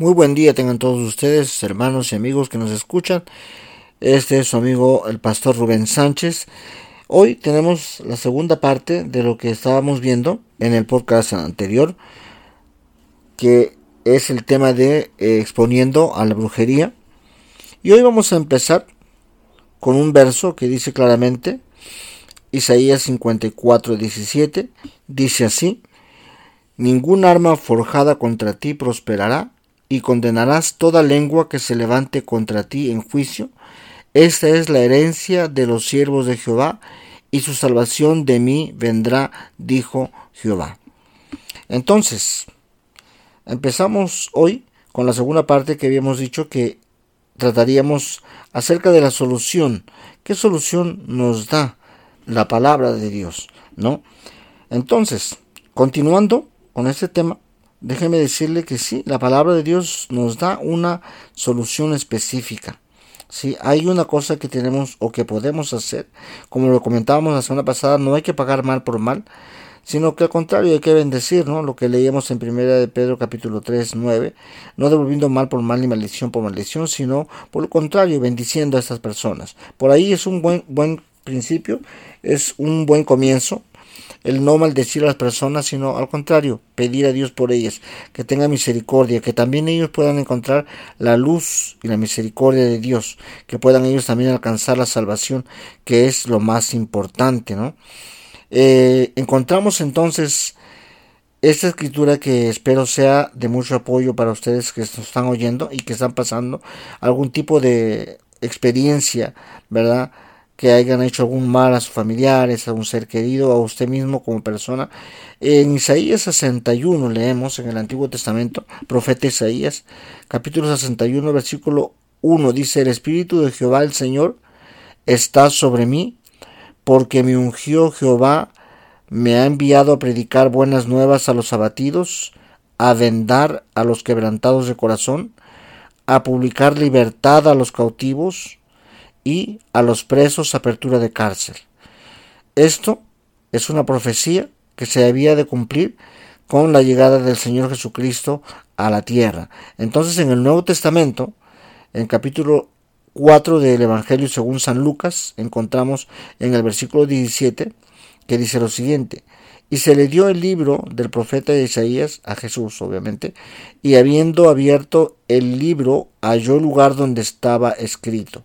Muy buen día tengan todos ustedes, hermanos y amigos que nos escuchan. Este es su amigo el pastor Rubén Sánchez. Hoy tenemos la segunda parte de lo que estábamos viendo en el podcast anterior, que es el tema de eh, exponiendo a la brujería. Y hoy vamos a empezar con un verso que dice claramente, Isaías 54, 17, dice así, Ningún arma forjada contra ti prosperará y condenarás toda lengua que se levante contra ti en juicio. Esta es la herencia de los siervos de Jehová, y su salvación de mí vendrá, dijo Jehová. Entonces, empezamos hoy con la segunda parte que habíamos dicho que trataríamos acerca de la solución. ¿Qué solución nos da la palabra de Dios? ¿No? Entonces, continuando con este tema, déjeme decirle que sí, la palabra de Dios nos da una solución específica. Si hay una cosa que tenemos o que podemos hacer, como lo comentábamos la semana pasada, no hay que pagar mal por mal, sino que al contrario hay que bendecir, ¿no? Lo que leíamos en primera de Pedro capítulo 3, 9, no devolviendo mal por mal ni maldición por maldición, sino por lo contrario, bendiciendo a estas personas. Por ahí es un buen, buen principio, es un buen comienzo, el no maldecir a las personas, sino al contrario, pedir a Dios por ellas, que tenga misericordia, que también ellos puedan encontrar la luz y la misericordia de Dios, que puedan ellos también alcanzar la salvación, que es lo más importante, ¿no? Eh, encontramos entonces esta escritura que espero sea de mucho apoyo para ustedes que nos están oyendo y que están pasando algún tipo de experiencia, ¿verdad? Que hayan hecho algún mal a sus familiares, a un ser querido, a usted mismo como persona. En Isaías 61 leemos en el Antiguo Testamento, profeta Isaías, capítulo 61, versículo 1, dice, el Espíritu de Jehová el Señor está sobre mí, porque me ungió Jehová, me ha enviado a predicar buenas nuevas a los abatidos, a vendar a los quebrantados de corazón, a publicar libertad a los cautivos, y a los presos apertura de cárcel. Esto es una profecía que se había de cumplir con la llegada del Señor Jesucristo a la tierra. Entonces en el Nuevo Testamento, en capítulo 4 del Evangelio según San Lucas, encontramos en el versículo 17 que dice lo siguiente, y se le dio el libro del profeta Isaías a Jesús, obviamente, y habiendo abierto el libro halló lugar donde estaba escrito,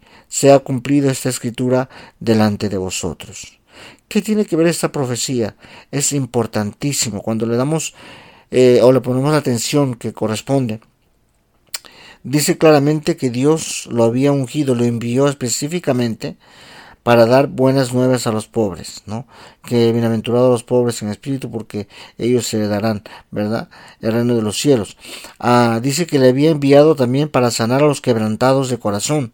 se ha cumplido esta escritura delante de vosotros. ¿Qué tiene que ver esta profecía? Es importantísimo cuando le damos eh, o le ponemos la atención que corresponde. Dice claramente que Dios lo había ungido, lo envió específicamente para dar buenas nuevas a los pobres, ¿no? Que bienaventurados los pobres en espíritu porque ellos se darán, ¿verdad? El reino de los cielos. Ah, dice que le había enviado también para sanar a los quebrantados de corazón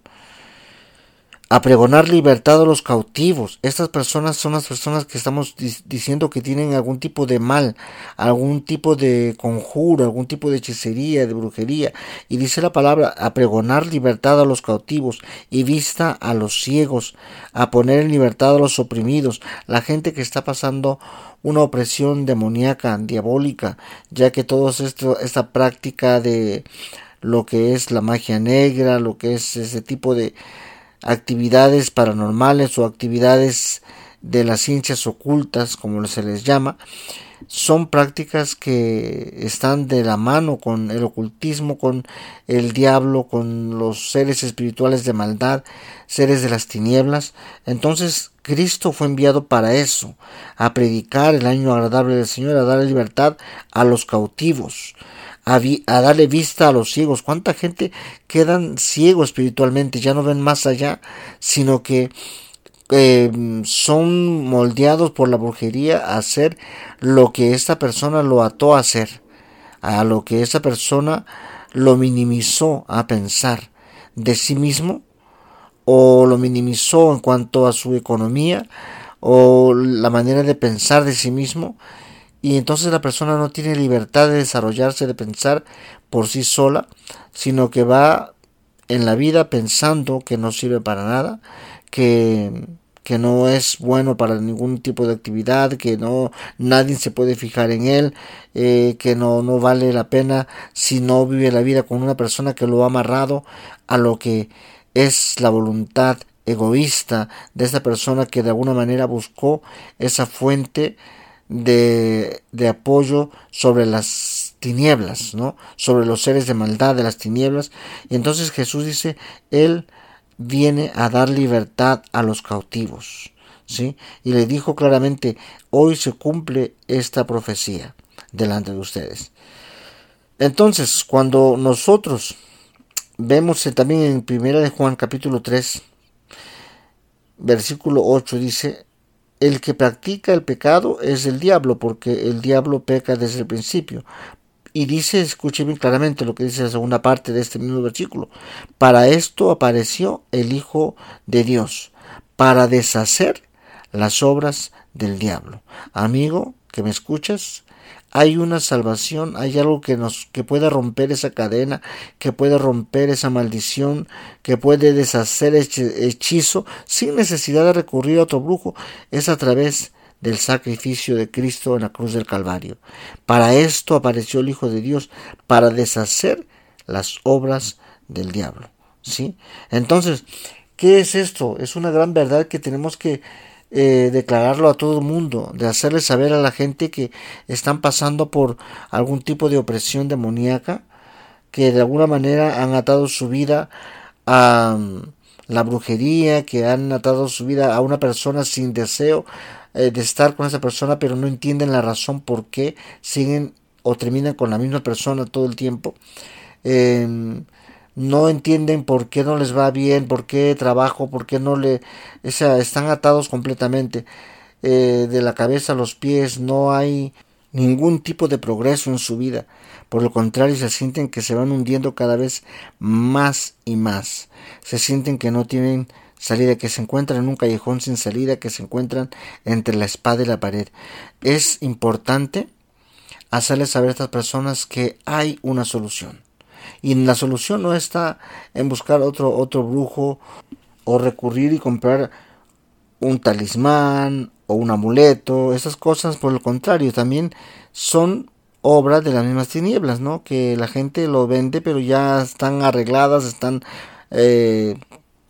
a pregonar libertad a los cautivos. Estas personas son las personas que estamos diciendo que tienen algún tipo de mal, algún tipo de conjuro, algún tipo de hechicería, de brujería. Y dice la palabra, a pregonar libertad a los cautivos y vista a los ciegos, a poner en libertad a los oprimidos, la gente que está pasando una opresión demoníaca, diabólica, ya que esto, esta práctica de lo que es la magia negra, lo que es ese tipo de actividades paranormales o actividades de las ciencias ocultas, como se les llama, son prácticas que están de la mano con el ocultismo, con el diablo, con los seres espirituales de maldad, seres de las tinieblas. Entonces Cristo fue enviado para eso, a predicar el año agradable del Señor, a dar libertad a los cautivos, a, darle vista a los ciegos. ¿Cuánta gente quedan ciegos espiritualmente? Ya no ven más allá, sino que eh, son moldeados por la brujería a hacer lo que esta persona lo ató a hacer, a lo que esa persona lo minimizó a pensar de sí mismo o lo minimizó en cuanto a su economía o la manera de pensar de sí mismo y entonces la persona no tiene libertad de desarrollarse, de pensar por sí sola, sino que va en la vida pensando que no sirve para nada, que, que no es bueno para ningún tipo de actividad, que no nadie se puede fijar en él, eh, que no, no vale la pena si no vive la vida con una persona que lo ha amarrado a lo que es la voluntad egoísta de esa persona que de alguna manera buscó esa fuente de, apoyo sobre las tinieblas, ¿no? Sobre los seres de maldad de las tinieblas. Y entonces Jesús dice, Él viene a dar libertad a los cautivos, ¿sí? Y le dijo claramente, hoy se cumple esta profecía delante de ustedes. Entonces, cuando nosotros vemos también en Primera de Juan capítulo 3, versículo 8 dice, el que practica el pecado es el diablo, porque el diablo peca desde el principio. Y dice, escuche bien claramente lo que dice la segunda parte de este mismo versículo. Para esto apareció el Hijo de Dios, para deshacer las obras del diablo. Amigo, que me escuchas, hay una salvación, hay algo que nos que puede romper esa cadena, que puede romper esa maldición, que puede deshacer ese hechizo sin necesidad de recurrir a otro brujo, es a través del sacrificio de Cristo en la cruz del Calvario. Para esto apareció el Hijo de Dios, para deshacer las obras del diablo. ¿Sí? Entonces, ¿qué es esto? Es una gran verdad que tenemos que eh, declararlo a todo el mundo, de hacerle saber a la gente que están pasando por algún tipo de opresión demoníaca, que de alguna manera han atado su vida a mm, la brujería, que han atado su vida a una persona sin deseo eh, de estar con esa persona, pero no entienden la razón por qué siguen o terminan con la misma persona todo el tiempo. Em, no entienden por qué no les va bien, por qué trabajo, por qué no le... O sea, están atados completamente eh, de la cabeza a los pies, no hay ningún tipo de progreso en su vida. Por lo contrario, se sienten que se van hundiendo cada vez más y más. Se sienten que no tienen salida, que se encuentran en un callejón sin salida, que se encuentran entre la espada y la pared. Es importante hacerles saber a estas personas que hay una solución. Y la solución no está en buscar otro, otro brujo o recurrir y comprar un talismán o un amuleto. Esas cosas, por el contrario, también son obras de las mismas tinieblas, ¿no? Que la gente lo vende, pero ya están arregladas, están eh,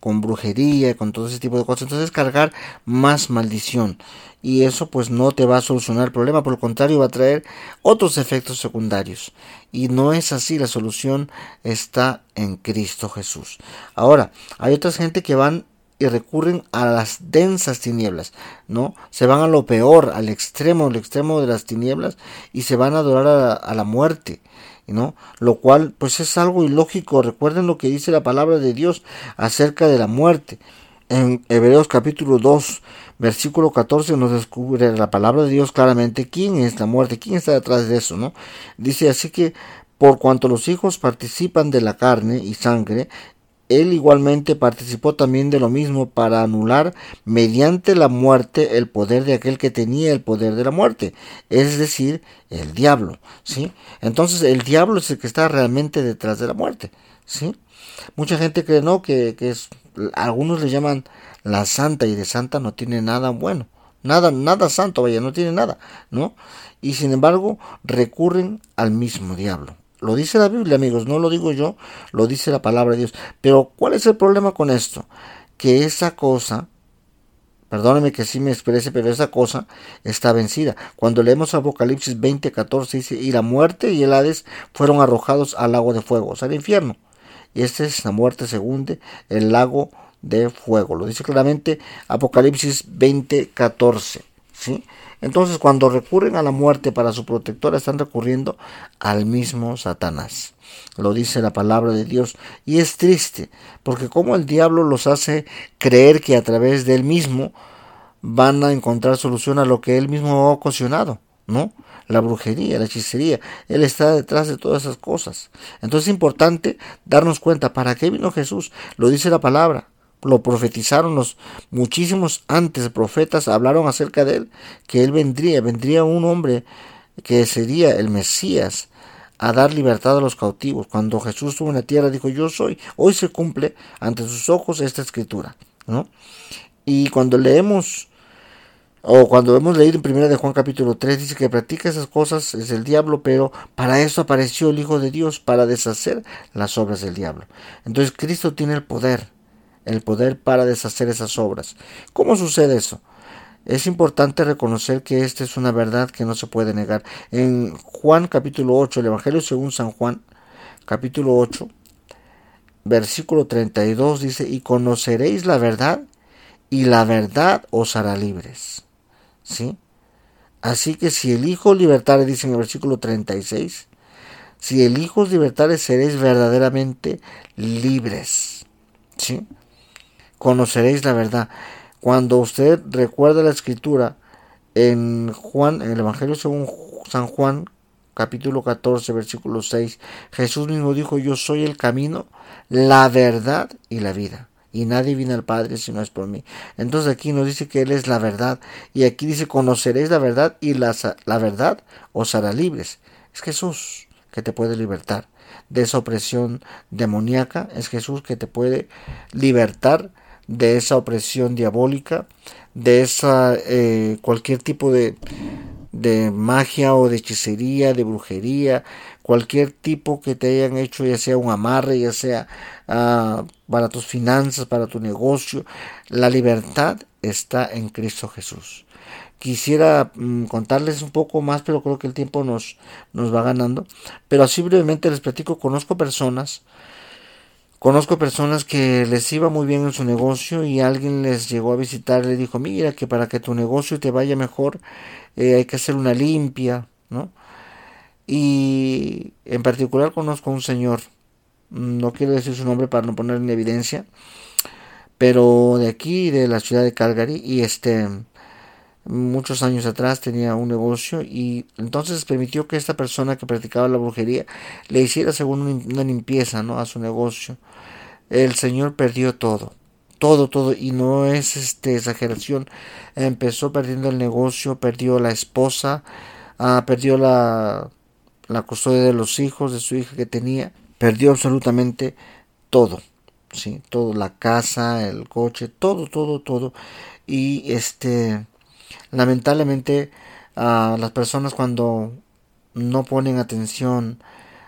con brujería, con todo ese tipo de cosas. Entonces cargar más maldición. Y eso pues no te va a solucionar el problema, por lo contrario va a traer otros efectos secundarios. Y no es así, la solución está en Cristo Jesús. Ahora, hay otras gente que van y recurren a las densas tinieblas, ¿no? Se van a lo peor, al extremo, al extremo de las tinieblas y se van a adorar a la muerte. ¿No? Lo cual pues es algo ilógico. Recuerden lo que dice la palabra de Dios acerca de la muerte. En Hebreos capítulo 2, versículo 14 nos descubre la palabra de Dios claramente quién es la muerte, quién está detrás de eso, ¿no? Dice así que por cuanto los hijos participan de la carne y sangre, él igualmente participó también de lo mismo para anular mediante la muerte el poder de aquel que tenía el poder de la muerte, es decir, el diablo, ¿sí? Entonces el diablo es el que está realmente detrás de la muerte, ¿sí? Mucha gente cree no que, que es algunos le llaman la santa y de santa no tiene nada bueno, nada nada santo, vaya, no tiene nada, ¿no? Y sin embargo recurren al mismo diablo. Lo dice la Biblia, amigos, no lo digo yo, lo dice la palabra de Dios. Pero ¿cuál es el problema con esto? Que esa cosa, perdóneme que sí me exprese, pero esa cosa está vencida. Cuando leemos Apocalipsis 20, 14 dice, y la muerte y el Hades fueron arrojados al lago de fuego, o sea, al infierno. Y esta es la muerte segunda, el lago de fuego. Lo dice claramente Apocalipsis 20, 14. ¿sí? Entonces, cuando recurren a la muerte para su protectora, están recurriendo al mismo Satanás. Lo dice la palabra de Dios. Y es triste, porque como el diablo los hace creer que a través de él mismo van a encontrar solución a lo que él mismo ha ocasionado, ¿no? la brujería, la hechicería. Él está detrás de todas esas cosas. Entonces es importante darnos cuenta, ¿para qué vino Jesús? Lo dice la palabra. Lo profetizaron los muchísimos antes profetas, hablaron acerca de él, que él vendría, vendría un hombre que sería el Mesías a dar libertad a los cautivos. Cuando Jesús estuvo en la tierra dijo, yo soy. Hoy se cumple ante sus ojos esta escritura. ¿no? Y cuando leemos o cuando hemos leído en 1 de Juan capítulo 3 dice que practica esas cosas es el diablo, pero para eso apareció el Hijo de Dios, para deshacer las obras del diablo. Entonces Cristo tiene el poder, el poder para deshacer esas obras. ¿Cómo sucede eso? Es importante reconocer que esta es una verdad que no se puede negar. En Juan capítulo 8, el Evangelio según San Juan, capítulo 8, versículo 32 dice, y conoceréis la verdad, y la verdad os hará libres. ¿Sí? Así que si el Hijo libertare, dice en el versículo 36, si el Hijo libertare seréis verdaderamente libres. ¿Sí? Conoceréis la verdad. Cuando usted recuerda la escritura en Juan, en el Evangelio según San Juan, capítulo 14, versículo 6, Jesús mismo dijo, yo soy el camino, la verdad y la vida y nadie viene al Padre si no es por mí. Entonces aquí nos dice que Él es la verdad y aquí dice conoceréis la verdad y la, la verdad os hará libres. Es Jesús que te puede libertar de esa opresión demoníaca, es Jesús que te puede libertar de esa opresión diabólica, de esa eh, cualquier tipo de, de magia o de hechicería, de brujería, cualquier tipo que te hayan hecho, ya sea un amarre, ya sea ah, para tus finanzas, para tu negocio. La libertad está en Cristo Jesús. Quisiera mm, contarles un poco más, pero creo que el tiempo nos, nos va ganando. Pero así brevemente les platico, conozco personas, conozco personas que les iba muy bien en su negocio y alguien les llegó a visitar le dijo, mira que para que tu negocio te vaya mejor eh, hay que hacer una limpia, ¿no? Y en particular conozco a un señor, no quiero decir su nombre para no poner en evidencia, pero de aquí, de la ciudad de Calgary, y este, muchos años atrás tenía un negocio y entonces permitió que esta persona que practicaba la brujería le hiciera según una limpieza ¿no? a su negocio. El señor perdió todo, todo, todo, y no es este exageración. Empezó perdiendo el negocio, perdió la esposa, ah, perdió la, la custodia de los hijos, de su hija que tenía, perdió absolutamente todo, sí, todo, la casa, el coche, todo, todo, todo, y este, lamentablemente, a las personas cuando no ponen atención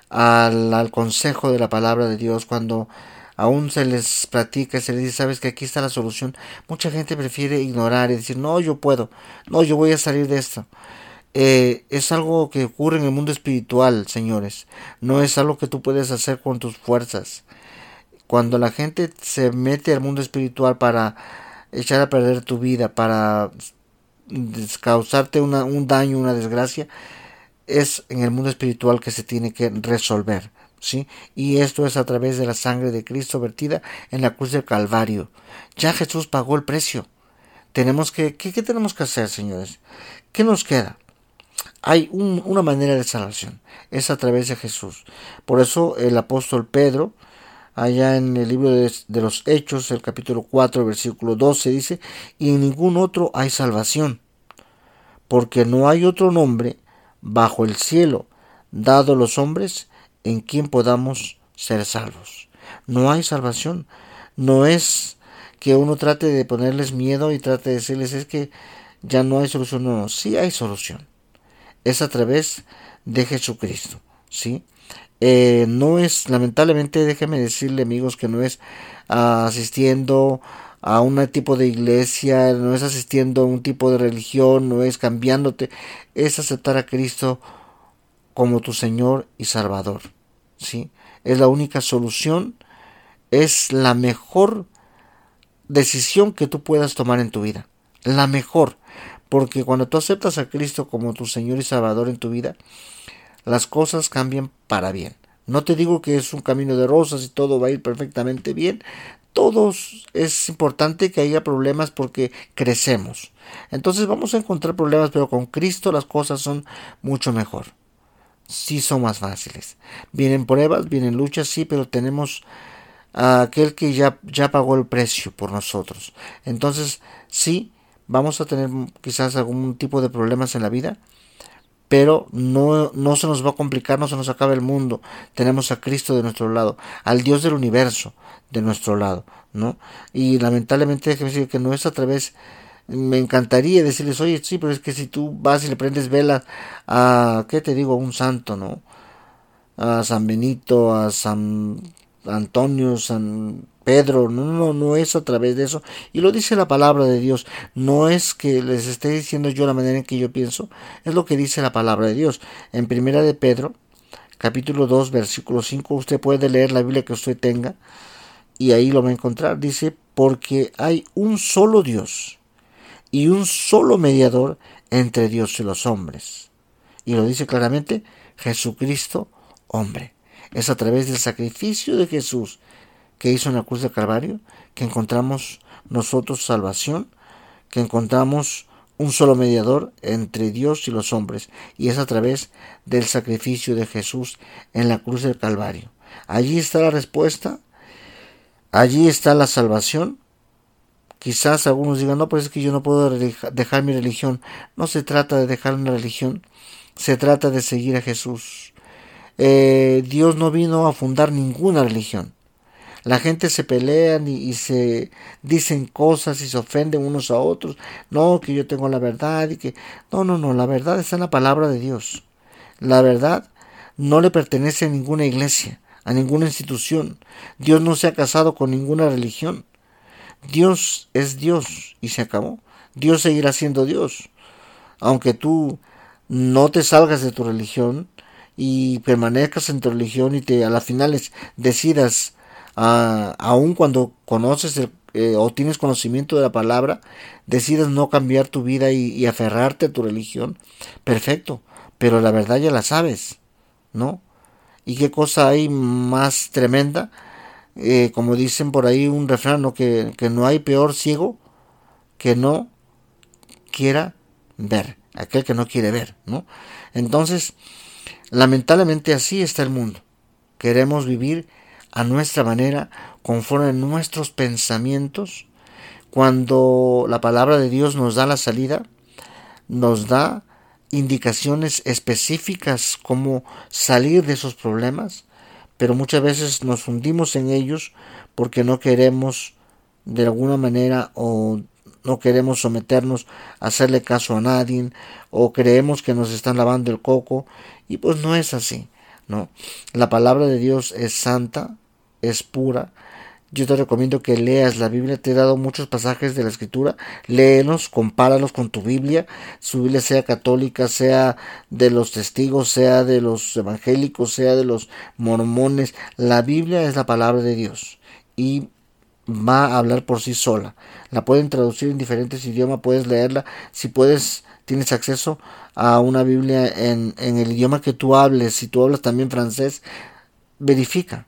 al, al, consejo de la palabra de Dios, cuando aún se les platica, se les dice, sabes que aquí está la solución, mucha gente prefiere ignorar y decir, no, yo puedo, no, yo voy a salir de esto. Eh, es algo que ocurre en el mundo espiritual, señores. No es algo que tú puedes hacer con tus fuerzas. Cuando la gente se mete al mundo espiritual para echar a perder tu vida, para causarte un daño, una desgracia, es en el mundo espiritual que se tiene que resolver. ¿sí? Y esto es a través de la sangre de Cristo vertida en la cruz del Calvario. Ya Jesús pagó el precio. Tenemos que, ¿qué, qué tenemos que hacer, señores? ¿Qué nos queda? hay una manera de salvación, es a través de Jesús. Por eso el apóstol Pedro, allá en el libro de, los Hechos, el capítulo 4, versículo 12, dice, y en ningún otro hay salvación, porque no hay otro nombre bajo el cielo dado los hombres en quien podamos ser salvos. No hay salvación, no es que uno trate de ponerles miedo y trate de decirles es que ya no hay solución, no, no, sí hay solución es a través de Jesucristo, ¿sí? Eh, no es, lamentablemente, déjeme decirle amigos que no es asistiendo a un tipo de iglesia, no es asistiendo a un tipo de religión, no es cambiándote, es aceptar a Cristo como tu Señor y Salvador, ¿sí? Es la única solución, es la mejor decisión que tú puedas tomar en tu vida, la mejor, porque cuando tú aceptas a Cristo como tu Señor y Salvador en tu vida, las cosas cambian para bien. No te digo que es un camino de rosas y todo va a ir perfectamente bien. todos es importante que haya problemas porque crecemos. Entonces vamos a encontrar problemas, pero con Cristo las cosas son mucho mejor. Sí son más fáciles. Vienen pruebas, vienen luchas, sí, pero tenemos a aquel que ya, ya pagó el precio por nosotros. Entonces, sí, vamos a tener quizás algún tipo de problemas en la vida, pero no, no se nos va a complicar, no se nos acaba el mundo. Tenemos a Cristo de nuestro lado, al Dios del universo de nuestro lado, ¿no? Y lamentablemente déjeme decir que no es a través me encantaría decirles, oye, sí, pero es que si tú vas y le prendes velas a, ¿qué te digo? A un santo, ¿no? A San Benito, a San Antonio, San Pedro, no, no, no es a través de eso. Y lo dice la palabra de Dios. No es que les esté diciendo yo la manera en que yo pienso, es lo que dice la palabra de Dios. En primera de Pedro, capítulo 2, versículo 5, usted puede leer la Biblia que usted tenga y ahí lo va a encontrar. Dice, porque hay un solo Dios y un solo mediador entre Dios y los hombres. Y lo dice claramente, Jesucristo, hombre. Es a través del sacrificio de Jesús que hizo en la cruz de Calvario que encontramos nosotros salvación, que encontramos un solo mediador entre Dios y los hombres, y es a través del sacrificio de Jesús en la cruz del Calvario. Allí está la respuesta, allí está la salvación, Quizás algunos digan, no, pues es que yo no puedo dejar mi religión. No se trata de dejar una religión, se trata de seguir a Jesús. Eh, Dios no vino a fundar ninguna religión. La gente se pelean y, y, se dicen cosas y se ofenden unos a otros. No, que yo tengo la verdad y que... No, no, no, la verdad está en la palabra de Dios. La verdad no le pertenece a ninguna iglesia, a ninguna institución. Dios no se ha casado con ninguna religión. Dios es Dios y se acabó. Dios seguirá siendo Dios. Aunque tú no te salgas de tu religión y permanezcas en tu religión y te a las finales decidas, uh, aun cuando conoces eh, o tienes conocimiento de la palabra, decidas no cambiar tu vida y, aferrarte a tu religión, perfecto, pero la verdad ya la sabes, ¿no? ¿Y qué cosa hay más tremenda? Eh, como dicen por ahí un refrán, que, que no hay peor ciego que no quiera ver, aquel que no quiere ver, ¿no? Entonces, lamentablemente así está el mundo. Queremos vivir a nuestra manera, conforme a nuestros pensamientos, cuando la palabra de Dios nos da la salida, nos da indicaciones específicas cómo salir de esos problemas, pero muchas veces nos hundimos en ellos porque no queremos de alguna manera o no queremos someternos a hacerle caso a nadie o creemos que nos están lavando el coco y pues no es así, no. La palabra de Dios es santa, es pura, yo te recomiendo que leas la Biblia. Te he dado muchos pasajes de la Escritura. Léelos, compáralos con tu Biblia. Su Biblia sea católica, sea de los testigos, sea de los evangélicos, sea de los mormones. La Biblia es la palabra de Dios y va a hablar por sí sola. La pueden traducir en diferentes idiomas, puedes leerla. Si puedes, tienes acceso a una Biblia en, en el idioma que tú hables. Si tú hablas también francés, verifica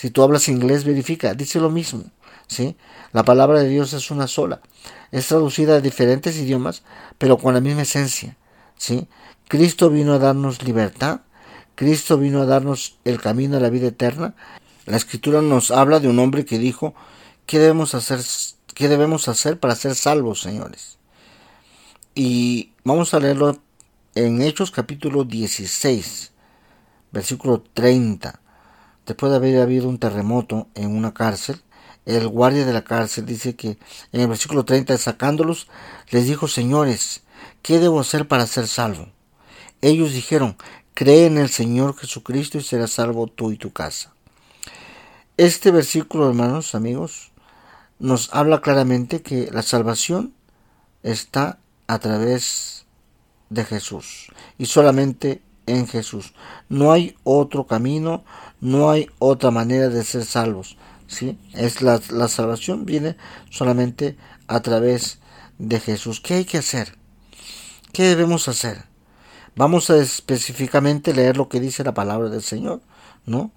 si tú hablas inglés, verifica, dice lo mismo. ¿sí? La palabra de Dios es una sola. Es traducida a diferentes idiomas, pero con la misma esencia. ¿sí? Cristo vino a darnos libertad. Cristo vino a darnos el camino a la vida eterna. La escritura nos habla de un hombre que dijo, ¿qué debemos hacer, qué debemos hacer para ser salvos, señores? Y vamos a leerlo en Hechos capítulo 16, versículo 30 después de haber habido un terremoto en una cárcel, el guardia de la cárcel dice que en el versículo 30, sacándolos, les dijo, señores, ¿qué debo hacer para ser salvo? Ellos dijeron, cree en el Señor Jesucristo y serás salvo tú y tu casa. Este versículo, hermanos, amigos, nos habla claramente que la salvación está a través de Jesús y solamente en Jesús. No hay otro camino, no hay otra manera de ser salvos. ¿sí? Es la, la salvación viene solamente a través de Jesús. ¿Qué hay que hacer? ¿Qué debemos hacer? Vamos a específicamente leer lo que dice la palabra del Señor, ¿no?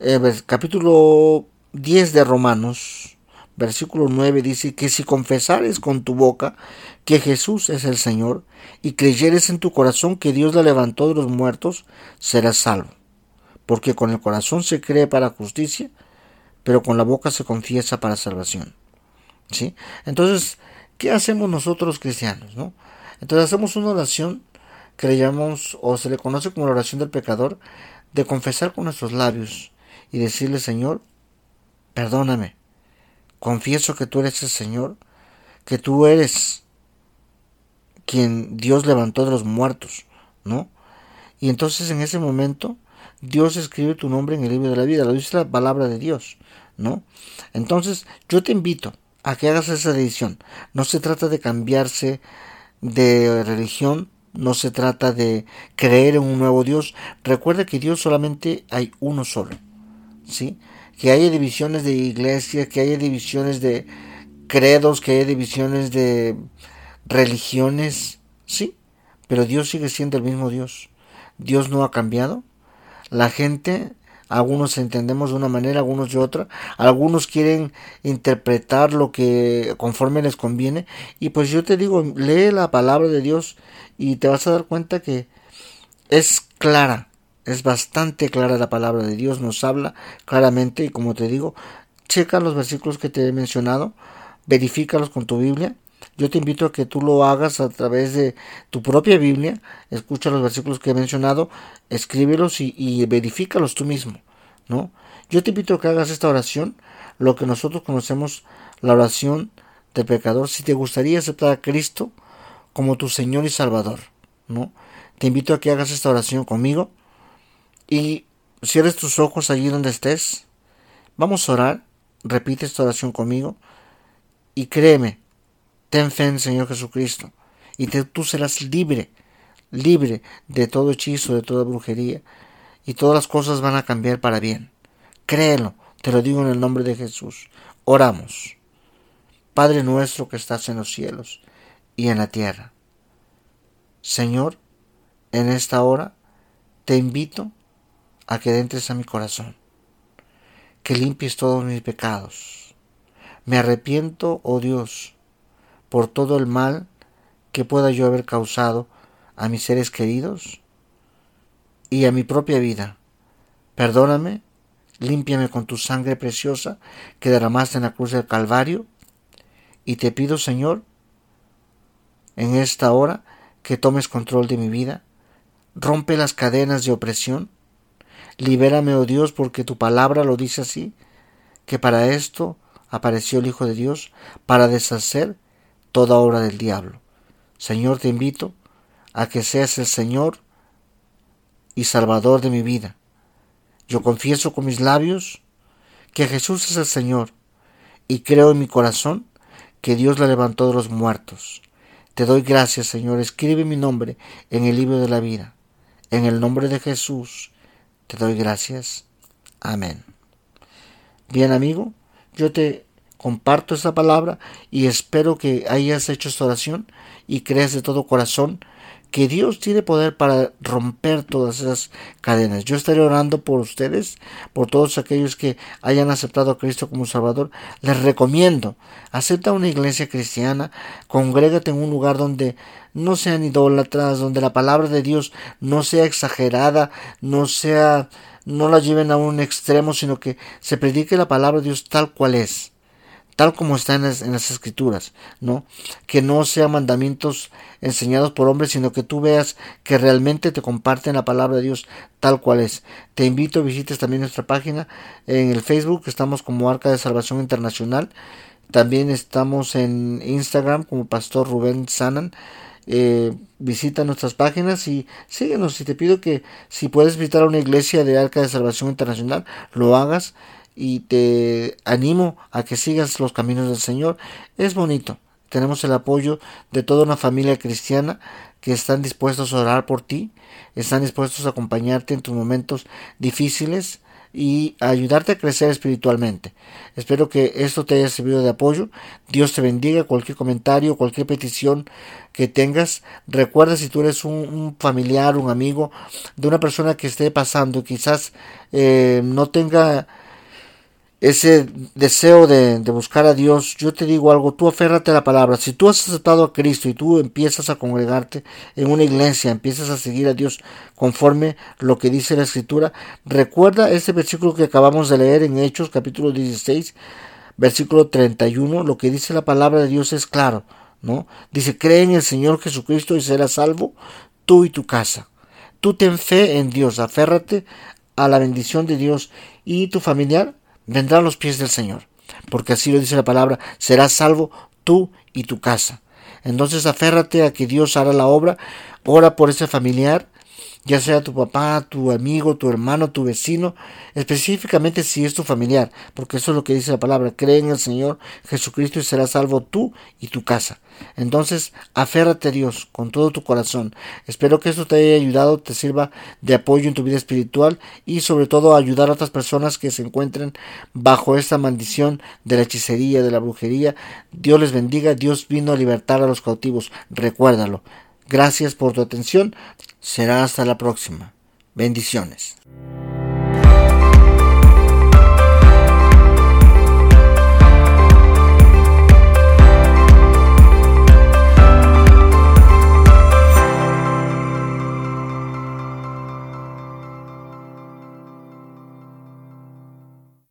El capítulo 10 de Romanos, versículo 9 dice que si confesares con tu boca que Jesús es el Señor y creyeres en tu corazón que Dios la levantó de los muertos, serás salvo. Porque con el corazón se cree para justicia, pero con la boca se confiesa para salvación. ¿Sí? Entonces, ¿qué hacemos nosotros cristianos? ¿no? Entonces hacemos una oración que le llamamos, o se le conoce como la oración del pecador, de confesar con nuestros labios y decirle, Señor, perdóname, confieso que tú eres el Señor, que tú eres quien Dios levantó de los muertos, ¿no? Y entonces en ese momento Dios escribe tu nombre en el libro de la vida, lo dice la palabra de Dios, ¿no? Entonces yo te invito a que hagas esa decisión. No se trata de cambiarse de religión, no se trata de creer en un nuevo Dios. Recuerda que Dios solamente hay uno solo, ¿sí? Que haya divisiones de iglesias, que haya divisiones de credos, que haya divisiones de religiones, sí, pero Dios sigue siendo el mismo Dios. Dios no ha cambiado. La gente, algunos entendemos de una manera, algunos de otra. Algunos quieren interpretar lo que conforme les conviene. Y pues yo te digo, lee la palabra de Dios y te vas a dar cuenta que es clara. Es bastante clara la palabra de Dios, nos habla claramente y como te digo, checa los versículos que te he mencionado, verifícalos con tu Biblia yo te invito a que tú lo hagas a través de tu propia Biblia, escucha los versículos que he mencionado, escríbelos y, verifícalos tú mismo, ¿no? Yo te invito a que hagas esta oración, lo que nosotros conocemos la oración del pecador, si te gustaría aceptar a Cristo como tu Señor y Salvador, ¿no? Te invito a que hagas esta oración conmigo y cierres tus ojos allí donde estés. Vamos a orar, repite esta oración conmigo y créeme, Ten fe en Señor Jesucristo y tú serás libre, libre de todo hechizo, de toda brujería y todas las cosas van a cambiar para bien. Créelo, te lo digo en el nombre de Jesús. Oramos. Padre nuestro que estás en los cielos y en la tierra. Señor, en esta hora te invito a que entres a mi corazón, que limpies todos mis pecados. Me arrepiento, oh Dios, por todo el mal que pueda yo haber causado a mis seres queridos y a mi propia vida. Perdóname, límpiame con tu sangre preciosa que derramaste en la cruz del Calvario, y te pido, Señor, en esta hora que tomes control de mi vida, rompe las cadenas de opresión, libérame, oh Dios, porque tu palabra lo dice así, que para esto apareció el Hijo de Dios, para deshacer toda obra del diablo. Señor, te invito a que seas el Señor y Salvador de mi vida. Yo confieso con mis labios que Jesús es el Señor y creo en mi corazón que Dios la levantó de los muertos. Te doy gracias, Señor. Escribe mi nombre en el libro de la vida. En el nombre de Jesús te doy gracias. Amén. Bien, amigo, yo te comparto esta palabra y espero que hayas hecho esta oración y creas de todo corazón que Dios tiene poder para romper todas esas cadenas. Yo estaré orando por ustedes, por todos aquellos que hayan aceptado a Cristo como Salvador. Les recomiendo, acepta una iglesia cristiana, congrégate en un lugar donde no sean idólatras, donde la palabra de Dios no sea exagerada, no sea, no la lleven a un extremo, sino que se predique la palabra de Dios tal cual es tal como está en las, escrituras, ¿no? Que no sean mandamientos enseñados por hombres, sino que tú veas que realmente te comparten la palabra de Dios tal cual es. Te invito a visites también nuestra página en el Facebook, estamos como Arca de Salvación Internacional. También estamos en Instagram como Pastor Rubén Sanan. Eh, visita nuestras páginas y síguenos. Y te pido que si puedes visitar una iglesia de Arca de Salvación Internacional, lo hagas y te animo a que sigas los caminos del Señor. Es bonito. Tenemos el apoyo de toda una familia cristiana que están dispuestos a orar por ti, están dispuestos a acompañarte en tus momentos difíciles y a ayudarte a crecer espiritualmente. Espero que esto te haya servido de apoyo. Dios te bendiga. Cualquier comentario, cualquier petición que tengas, recuerda si tú eres un, familiar, un amigo de una persona que esté pasando, quizás eh, no tenga ese deseo de, buscar a Dios, yo te digo algo, tú aférrate a la palabra. Si tú has aceptado a Cristo y tú empiezas a congregarte en una iglesia, empiezas a seguir a Dios conforme lo que dice la Escritura, recuerda ese versículo que acabamos de leer en Hechos capítulo 16, versículo 31, lo que dice la palabra de Dios es claro, ¿no? Dice, cree en el Señor Jesucristo y serás salvo tú y tu casa. Tú ten fe en Dios, aférrate a la bendición de Dios y tu familiar vendrá a los pies del Señor, porque así lo dice la palabra, serás salvo tú y tu casa. Entonces aférrate a que Dios hará la obra, ora por ese familiar, ya sea tu papá, tu amigo, tu hermano, tu vecino, específicamente si es tu familiar, porque eso es lo que dice la palabra, cree en el Señor Jesucristo y serás salvo tú y tu casa. Entonces, aférrate a Dios con todo tu corazón. Espero que esto te haya ayudado, te sirva de apoyo en tu vida espiritual y sobre todo ayudar a otras personas que se encuentren bajo esta maldición de la hechicería, de la brujería. Dios les bendiga, Dios vino a libertar a los cautivos, recuérdalo. Gracias por tu atención. Será hasta la próxima. Bendiciones.